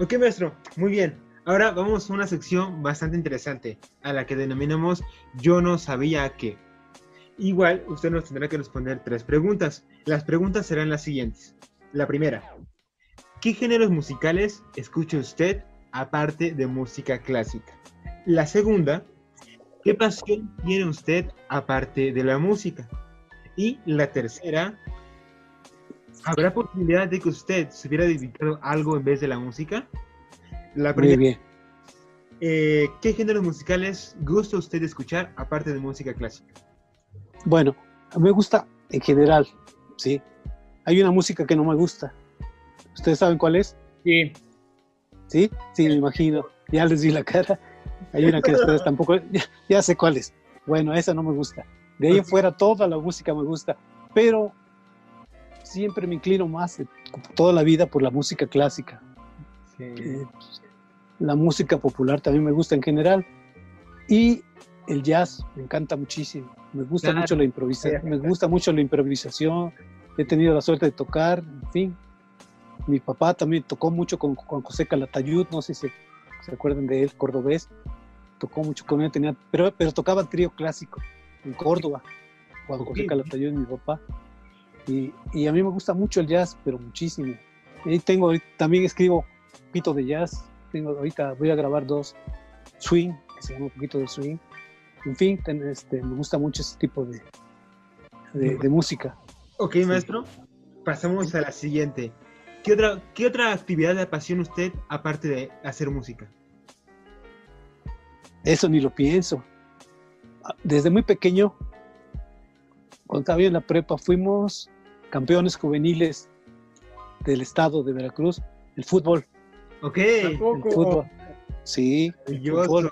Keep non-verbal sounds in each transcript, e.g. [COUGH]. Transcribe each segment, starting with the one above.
Ok, maestro, muy bien. Ahora vamos a una sección bastante interesante, a la que denominamos Yo no sabía qué. Igual, usted nos tendrá que responder tres preguntas. Las preguntas serán las siguientes. La primera, ¿qué géneros musicales escucha usted aparte de música clásica? La segunda, ¿qué pasión tiene usted aparte de la música? Y la tercera, ¿habrá posibilidad de que usted se hubiera dedicado a algo en vez de la música? La Muy primera, bien. eh, ¿qué géneros musicales gusta usted escuchar aparte de música clásica? Bueno, a mí me gusta en general, ¿sí? Hay una música que no me gusta. ¿Ustedes saben cuál es? Sí, ¿Sí? Sí, me imagino. Ya les vi la cara. Hay una que ustedes [LAUGHS] tampoco... Ya, ya sé cuál es. Bueno, esa no me gusta. De ahí en fuera toda la música me gusta, pero siempre me inclino más eh, toda la vida por la música clásica. Eh, la música popular también me gusta en general. Y el jazz me encanta muchísimo. Me gusta Claro. mucho la improvisación. Me gusta mucho la improvisación. He tenido la suerte de tocar, en fin. Mi papá también tocó mucho con, con José Calatayud, no sé si se, se acuerdan de él, cordobés. Tocó mucho con él, tenía, pero, pero tocaba trío clásico en Córdoba, Juan José. Calatayud, mi papá. Y, y a mí me gusta mucho el jazz, pero muchísimo. Y tengo, también escribo poquito de jazz. Tengo, ahorita voy a grabar dos swing, que se llama un poquito de swing. En fin, este, me gusta mucho ese tipo de, de, de música. Ok, maestro. Pasamos a la siguiente. ¿Qué otra, ¿Qué otra actividad le apasiona usted aparte de hacer música? Eso ni lo pienso. Desde muy pequeño, cuando estaba en la prepa, fuimos campeones juveniles del estado de Veracruz, el fútbol. Ok. El fútbol. Sí, el fútbol.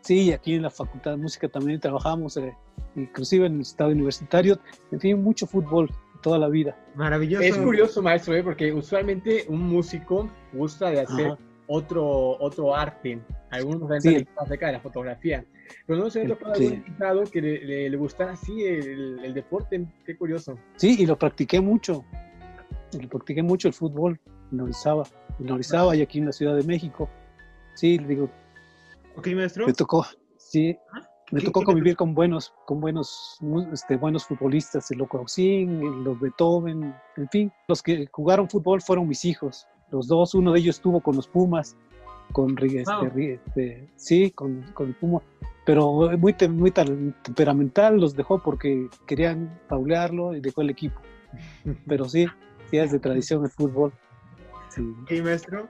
Sí, aquí en la Facultad de Música también trabajamos, eh, inclusive en el estado universitario. En fin, mucho fútbol toda la vida. Maravilloso. Es curioso, maestro, ¿eh? porque usualmente un músico gusta de hacer Ajá. Otro, otro arte. Algunos Sí. acerca de la fotografía. Pero no se me Sí. algún invitado que le, le, le gustara así el, el deporte. Qué curioso. Sí, y lo practiqué mucho. Lo practiqué mucho el fútbol en Orizaba, en Orizaba y aquí en la Ciudad de México. Sí, le digo, Ok, maestro. me tocó, sí, me ¿Qué- tocó convivir con buenos, con buenos, este, buenos futbolistas, el Loco Auxín, el- los Beethoven, en fin, los que jugaron fútbol fueron mis hijos, los dos, uno de ellos estuvo con los Pumas, con este. Ri- este, sí, con, con el Puma, pero muy, te- muy tal- temperamental los dejó porque querían paulearlo y dejó el equipo, [LAUGHS] pero sí, sí es de tradición el fútbol. Sí. Ok, maestro.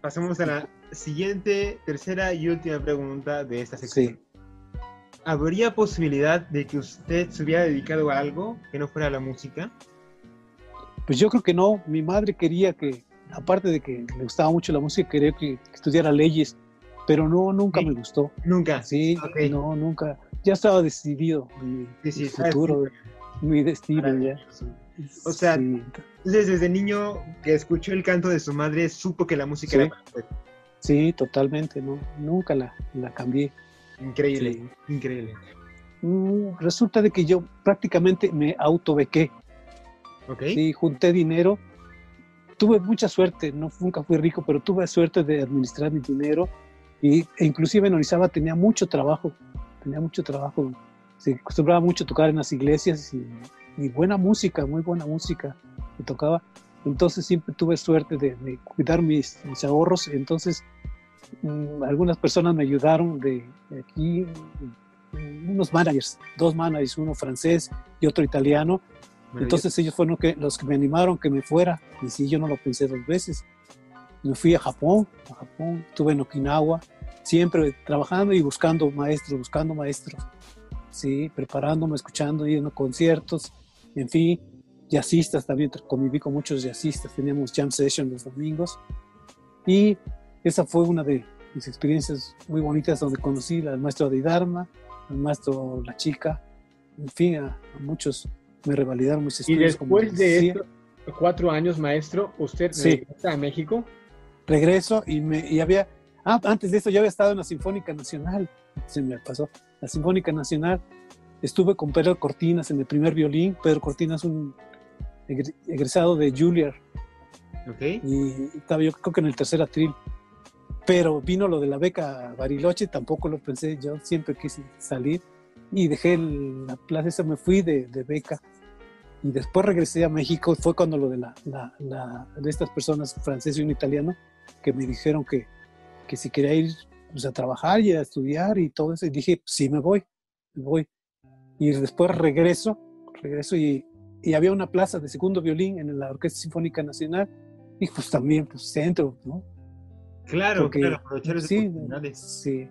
Pasamos a la siguiente, tercera y última pregunta de esta sección. Sí. ¿Habría posibilidad de que usted se hubiera dedicado a algo que no fuera la música? Pues yo creo que no. Mi madre quería que, aparte de que le gustaba mucho la música, quería que, que estudiara leyes, pero no, nunca Sí. me gustó. Nunca. Sí, Ok. no, nunca. Ya estaba decidido mi, Sí, sí, mi futuro, mi destino ya. O sea, Sí, Entonces, desde niño que escuchó el canto de su madre, supo que la música era para usted. sí, totalmente, no, nunca la, la cambié. Increíble, Sí. increíble. Mm, Resulta de que yo prácticamente me autobequé, ¿Ok? sí, junté dinero. Tuve mucha suerte, no, nunca fui rico, pero tuve suerte de administrar mi dinero y, e inclusive en Orizaba tenía mucho trabajo, tenía mucho trabajo. Se acostumbraba mucho a tocar en las iglesias y, y buena música, muy buena música que tocaba. Entonces siempre tuve suerte de, de cuidar mis, mis ahorros. Entonces mm, algunas personas me ayudaron de, de aquí, mm, unos managers, dos managers, uno francés y otro italiano. Entonces ellos fueron que, los que me animaron que me fuera. Y sí, yo no lo pensé dos veces. Me fui a Japón, a Japón, estuve en Okinawa, siempre trabajando y buscando maestros, buscando maestros. Sí, preparándome, escuchando, yendo a conciertos, en fin, jazzistas también, conviví con muchos jazzistas, teníamos jam session los domingos. Y esa fue una de mis experiencias muy bonitas donde conocí al maestro de Dharma, al maestro La Chica, en fin, a, a muchos me revalidaron mis Y estudios. como después de estos cuatro años, maestro, usted Sí. regresa a México. regreso y me y había ah, antes de eso yo había estado en la Sinfónica Nacional se me pasó la Sinfónica Nacional estuve con Pedro Cortinas en el primer violín Pedro Cortinas un egre- egresado de Juilliard Ok. y estaba yo creo que en el tercer atril. Pero vino lo de la beca Bariloche, tampoco lo pensé, yo siempre quise salir y dejé el- la plaza esa, me fui de, de beca y después regresé a México, fue cuando lo de, la, la- la- de estas personas, francés y un italiano, que me dijeron que, que si quería ir pues, a trabajar y a estudiar y todo eso, y dije, sí, me voy, me voy. Y después regreso, regreso y, y había una plaza de segundo violín en la Orquesta Sinfónica Nacional y pues también, pues centro, ¿no? Claro, Porque- claro, aprovechar sí, sí.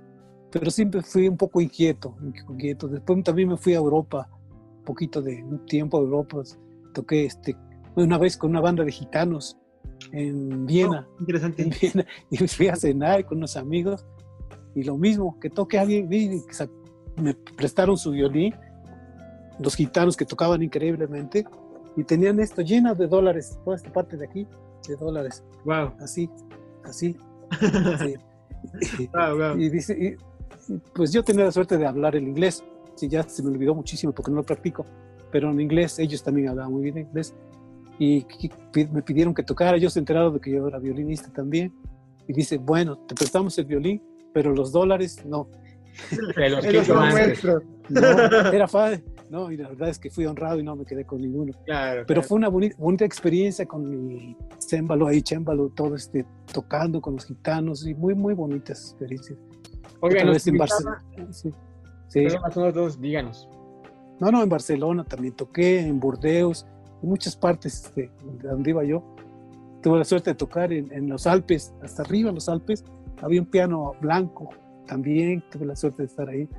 Pero siempre fui un poco inquieto, inquieto. Después también me fui a Europa, un poquito de un tiempo a Europa. Toqué este, una vez con una banda de gitanos en Viena, Oh, interesante. en Viena, [LAUGHS] y fui a cenar con unos amigos. Y lo mismo, que toque alguien, que sa- me prestaron su violín, los gitanos que tocaban increíblemente, y tenían esto lleno de dólares, toda esta parte de aquí, de dólares, Wow, así, así. [LAUGHS] sí. wow, wow. Y dice, pues yo tenía la suerte de hablar el inglés. Sí, ya se me olvidó muchísimo porque no lo practico, pero en inglés ellos también hablaban muy bien inglés. Y me pidieron que tocara, ellos se enteraron de que yo era violinista también. Y dice, bueno, te prestamos el violín, pero los dólares no. Los [LAUGHS] que yo antes. No, era fácil. No, y la verdad es que fui honrado y no me quedé con ninguno. Claro. Pero claro. fue una bonita, bonita experiencia con mi cémbalo ahí, chémbalo, todo este, tocando con los gitanos y muy, muy bonitas experiencias. Oigan, Otra vez en Barcelona. Sí. Sí. Perdón, dos, díganos. No, no, en Barcelona también toqué, en Burdeos, en muchas partes este, de donde iba yo. Tuve la suerte de tocar en, en los Alpes, hasta arriba en los Alpes. Había un piano blanco también, tuve la suerte de estar ahí.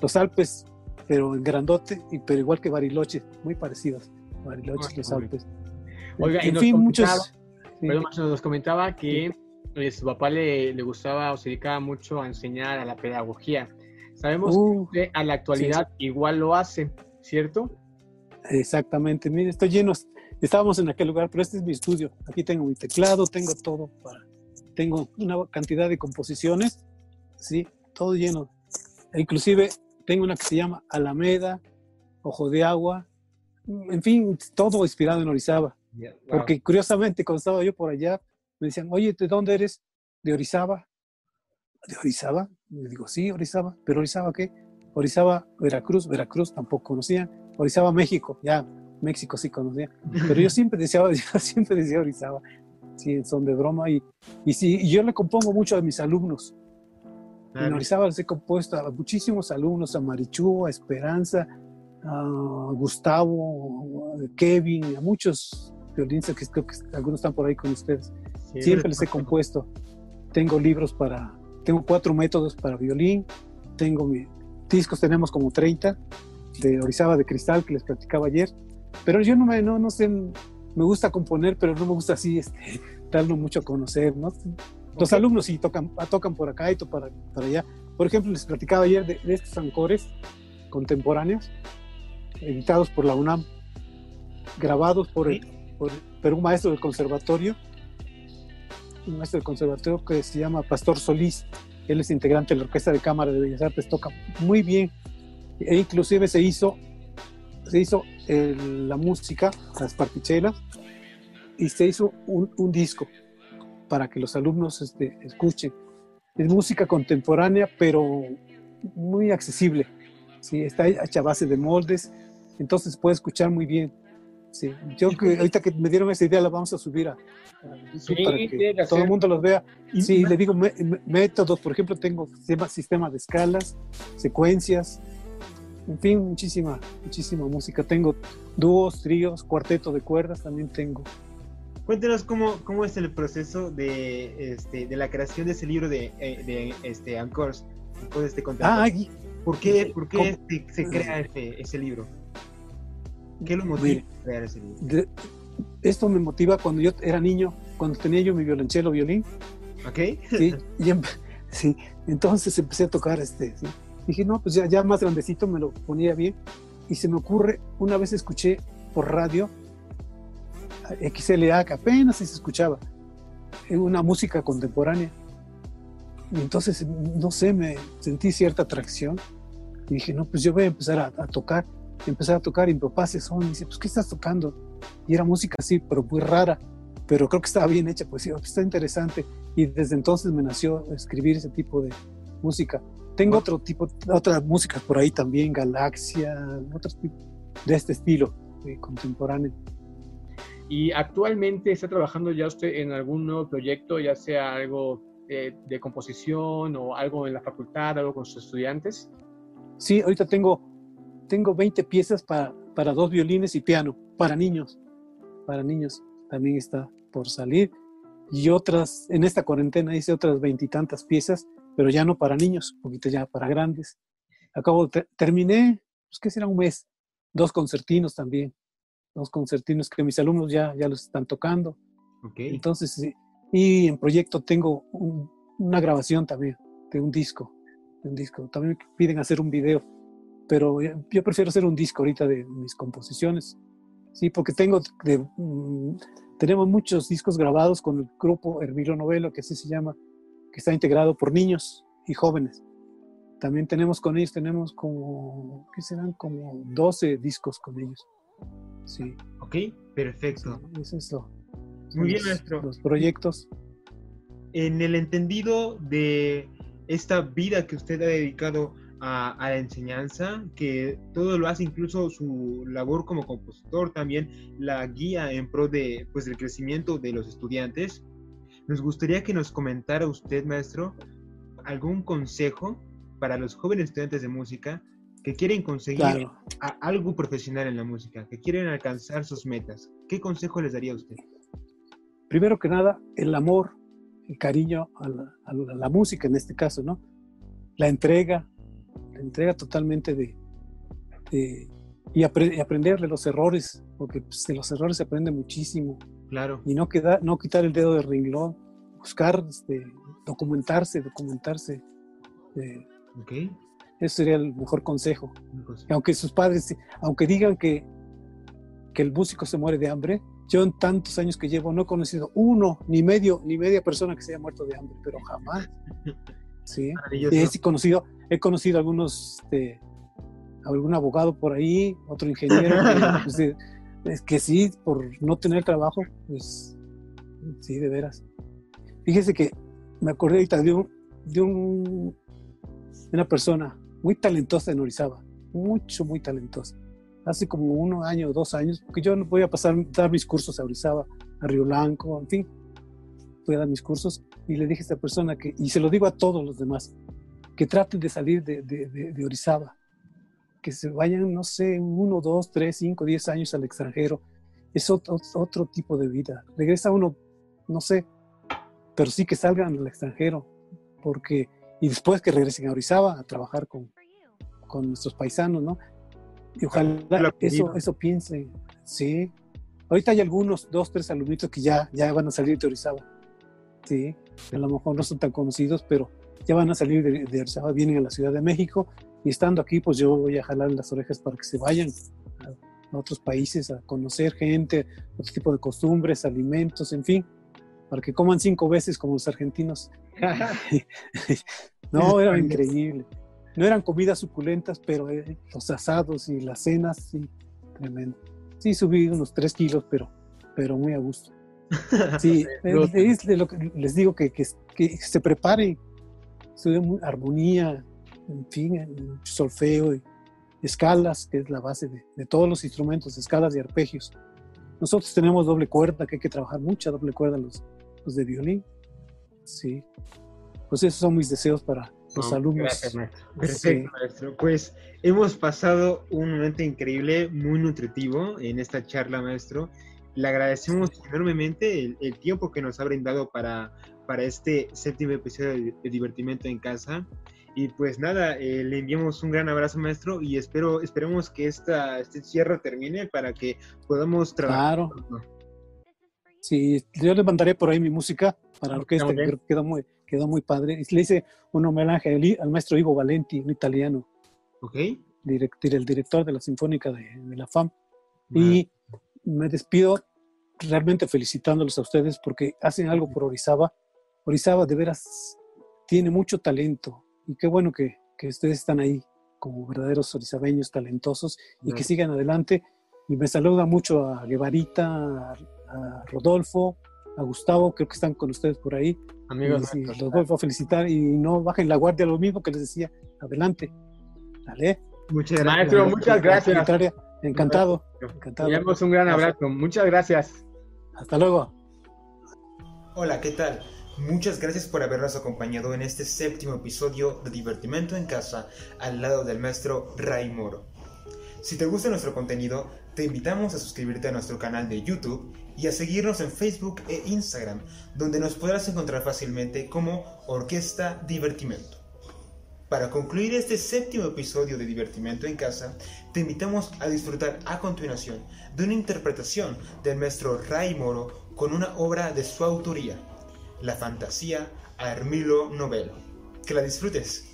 Los Alpes, pero en grandote, y, pero igual que Bariloche, muy parecidos. Bariloche, Ah, los Alpes. Oiga, y en nos fin, muchos. sí. Perdón, nos comentaba que su papá le, le gustaba o se dedicaba mucho a enseñar a la pedagogía. Sabemos Uh, que a la actualidad igual lo hace, ¿cierto? Exactamente, mire, estoy lleno. Estábamos en aquel lugar, pero este es mi estudio. Aquí tengo mi teclado, tengo todo para. Tengo una cantidad de composiciones, sí, todo lleno. E inclusive tengo una que se llama Alameda, Ojo de Agua, en fin, todo inspirado en Orizaba. Porque curiosamente, cuando estaba yo por allá, me decían, oye, ¿de dónde eres? De Orizaba. ¿De Orizaba? Le digo, sí, Orizaba. ¿Pero Orizaba qué? Orizaba, Veracruz, Veracruz tampoco conocían. Orizaba, México, ya, México sí conocía. Pero yo siempre decía, [LAUGHS] yo siempre decía Orizaba. Sí, son de broma. Y, y sí, y yo le compongo mucho a mis alumnos. En. Orizaba les he compuesto a muchísimos alumnos, a Marichu, a Esperanza, a Gustavo, a Kevin, a muchos violinistas que creo que algunos están por ahí con ustedes. Sí, Siempre les he compuesto. Tengo libros para, tengo cuatro métodos para violín, tengo mi, discos, tenemos como 30 de Orizaba de Cristal que les platicaba ayer, pero yo no me, no, no sé, me gusta componer, pero no me gusta así, este, [LAUGHS] darlo mucho a conocer, ¿no? Los Ok. alumnos sí tocan, ah, tocan por acá y to- para, para allá. Por ejemplo, les platicaba ayer de, de estos ancores contemporáneos, editados por la UNAM, grabados por, el- por, por un maestro del conservatorio, un maestro del conservatorio que se llama Pastor Solís. Él es integrante de la Orquesta de Cámara de Bellas Artes, toca muy bien. E inclusive se hizo, se hizo el- la música, las partichelas, y se hizo un, un disco para que los alumnos este, escuchen. Es música contemporánea, pero muy accesible. ¿sí? Está hecha a base de moldes, entonces puede escuchar muy bien. Sí. Yo que ahorita que me dieron esa idea la vamos a subir a, a Sí, para que todo el mundo los vea. Sí, le digo me- me- métodos, por ejemplo, tengo sistema, sistema de escalas, secuencias, en fin, muchísima, muchísima música. Tengo dúos, tríos, cuarteto de cuerdas, también tengo. Cuéntenos cómo, cómo es el proceso de, este, de la creación de ese libro de, eh, de este, Ancors, de este Ah, contemporáneo. aquí, ¿Por qué, por qué este- se crea ese, ese libro? ¿Qué lo motiva Mire. a crear ese libro? de- esto me motiva cuando yo era niño, cuando tenía yo mi violonchelo, violín. ¿Ok? Sí, [LAUGHS] y em- sí, entonces empecé a tocar este. sí. Dije, no, pues ya, ya más grandecito me lo ponía bien. Y se me ocurre, una vez escuché por radio XLA, que apenas si se escuchaba, eh, una música contemporánea. Y entonces, no sé, me sentí cierta atracción. Y dije, no, pues yo voy a empezar a, a tocar. Empecé a tocar y mi papá se son y dice, pues, ¿qué estás tocando? Y era música así, pero muy rara. pero creo que estaba bien hecha, pues sí, está interesante. Y desde entonces me nació escribir ese tipo de música. Tengo otro tipo, otras músicas por ahí también, Galaxia, otros tipos de este estilo contemporáneo. ¿Y actualmente está trabajando ya usted en algún nuevo proyecto, ya sea algo de, composición o algo en la facultad, algo con sus estudiantes? Sí, ahorita tengo, tengo 20 piezas para, para dos violines y piano, para niños, para niños. También está por salir. Y otras, en esta cuarentena hice otras veintitantas piezas, pero ya no para niños, un poquito ya para grandes. Acabo, terminé, pues que será un mes, dos concertinos también, dos concertinos que mis alumnos ya, ya los están tocando. Okay. Entonces, y en proyecto tengo una grabación también de un disco, de un disco. También me piden hacer un video, pero yo prefiero hacer un disco ahorita de mis composiciones. Sí, porque tengo de, mm, tenemos muchos discos grabados con el grupo Hermilo Novelo, que así se llama, que está integrado por niños y jóvenes. También tenemos con ellos, tenemos como, ¿qué serán? Como 12 discos con ellos. Sí. Ok, perfecto. es eso. Muy bien, maestro. Los proyectos. En el entendido de esta vida que usted ha dedicado a, la enseñanza, que todo lo hace, incluso su labor como compositor, también la guía en pro de, pues, del crecimiento de los estudiantes. Nos gustaría que nos comentara usted, maestro, algún consejo para los jóvenes estudiantes de música que quieren conseguir algo profesional en la música, que quieren alcanzar sus metas. ¿Qué consejo les daría a usted? primero que nada, el amor, el cariño a la, música en este caso, ¿no? La entrega, la entrega totalmente de, y, aprender de los errores, porque pues, de los errores se aprende muchísimo. Claro. Y no, queda, no quitar el dedo del renglón, buscar, este, documentarse, documentarse. Eh, okay. Ese sería el mejor consejo. aunque sus padres, aunque digan que, que el músico se muere de hambre, yo en tantos años que llevo no he conocido uno, ni medio, ni media persona que se haya muerto de hambre, pero jamás. [LAUGHS] Sí. He conocido, he conocido algunos, este, algún abogado por ahí, otro [LAUGHS] ingeniero, pues, es que sí, por no tener trabajo, pues sí, de veras. Fíjese que me acordé ahorita de, un, de, un, una persona muy talentosa en Orizaba, mucho, muy talentosa hace como un año o dos años, porque yo voy a pasar dar mis cursos a Orizaba, a Río Blanco, en fin, voy a dar mis cursos y le dije a esta persona que, y se lo digo a todos los demás, que traten de salir de, de, de, Orizaba, que se vayan, no sé, uno, dos, tres, cinco, diez años al extranjero. Es otro, otro tipo de vida. Regresa uno, no sé, pero sí que salgan al extranjero, porque, y después que regresen a Orizaba a trabajar con, con nuestros paisanos, ¿no? Y ojalá eso, eso piense. Sí. Ahorita hay algunos, dos, tres alumnitos que ya, ya van a salir de Orizaba. Sí. A lo mejor no son tan conocidos, pero ya van a salir de, de Orizaba, vienen a la Ciudad de México. Y estando aquí, pues yo voy a jalar las orejas para que se vayan a, otros países a conocer gente, otro tipo de costumbres, alimentos, en fin, para que coman cinco veces como los argentinos. [LAUGHS] [LAUGHS] no, era increíble no eran comidas suculentas, pero eh, los asados y las cenas, sí, tremendo. Sí, subí unos tres kilos, pero, pero muy a gusto. Sí, [LAUGHS] es, de lo que les digo que, que, se preparen, estudien armonía, en fin, solfeo, y escalas, que es la base de, de, todos los instrumentos, escalas y arpegios. Nosotros tenemos doble cuerda, que hay que trabajar mucha doble cuerda los, los de violín. Sí, pues esos son mis deseos para, los alumnos. Perfecto, maestro. Pues hemos pasado un momento increíble, muy nutritivo en esta charla, maestro. Le agradecemos enormemente el, tiempo que nos ha brindado para, para este séptimo episodio de, Divertimento en Casa. Y pues nada, eh, le enviamos un gran abrazo, maestro, y espero, esperemos que esta, este cierre termine para que podamos trabajar. Claro. Sí, yo le mandaré por ahí mi música para la orquesta, que quedó muy, quedó muy padre. Le hice un homenaje al, maestro Ivo Valenti, un italiano. Ok. el director de la Sinfónica de, la FAM. Y me despido realmente felicitándolos a ustedes porque hacen algo por Orizaba. Orizaba de veras tiene mucho talento y qué bueno que, que ustedes están ahí como verdaderos orizabeños talentosos y que sigan adelante. Y me saluda mucho a Guevarita, a, Rodolfo, a Gustavo, creo que están con ustedes por ahí. Amigos, y, los vuelvo a felicitar y no bajen la guardia, lo mismo que les decía. Adelante. Dale. Muchas gracias. Maestro, muchas gracias. Encantado. Encantado. Tenemos un gran abrazo. Muchas gracias. Hasta luego. Hola, ¿qué tal? Muchas gracias por habernos acompañado en este séptimo episodio de Divertimento en Casa al lado del maestro Ray Moro. Si te gusta nuestro contenido, te invitamos a suscribirte a nuestro canal de YouTube y a seguirnos en Facebook e Instagram, donde nos podrás encontrar fácilmente como Orquesta Divertimento. Para concluir este séptimo episodio de Divertimento en Casa, te invitamos a disfrutar a continuación de una interpretación del maestro Ray Moro con una obra de su autoría la fantasía a Hermilo Nobel. Que la disfrutes.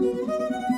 Música